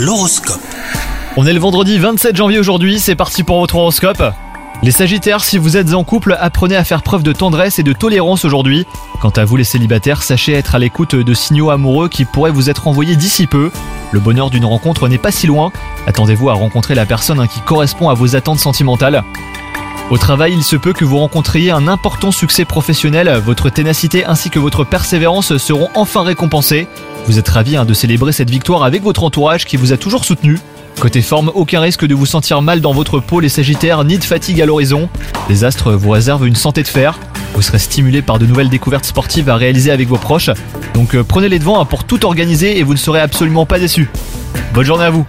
L'horoscope. On est le vendredi 27 janvier aujourd'hui, c'est parti pour votre horoscope. Les Sagittaires, si vous êtes en couple, apprenez à faire preuve de tendresse et de tolérance aujourd'hui. Quant à vous les célibataires, sachez être à l'écoute de signaux amoureux qui pourraient vous être envoyés d'ici peu. Le bonheur d'une rencontre n'est pas si loin. Attendez-vous à rencontrer la personne qui correspond à vos attentes sentimentales. Au travail, il se peut que vous rencontriez un important succès professionnel. Votre ténacité ainsi que votre persévérance seront enfin récompensés. Vous êtes ravis hein, de célébrer cette victoire avec votre entourage qui vous a toujours soutenu. Côté forme, aucun risque de vous sentir mal dans votre peau les Sagittaires, ni de fatigue à l'horizon. Les astres vous réservent une santé de fer. Vous serez stimulé par de nouvelles découvertes sportives à réaliser avec vos proches. Donc euh, prenez les devants hein, pour tout organiser et vous ne serez absolument pas déçus. Bonne journée à vous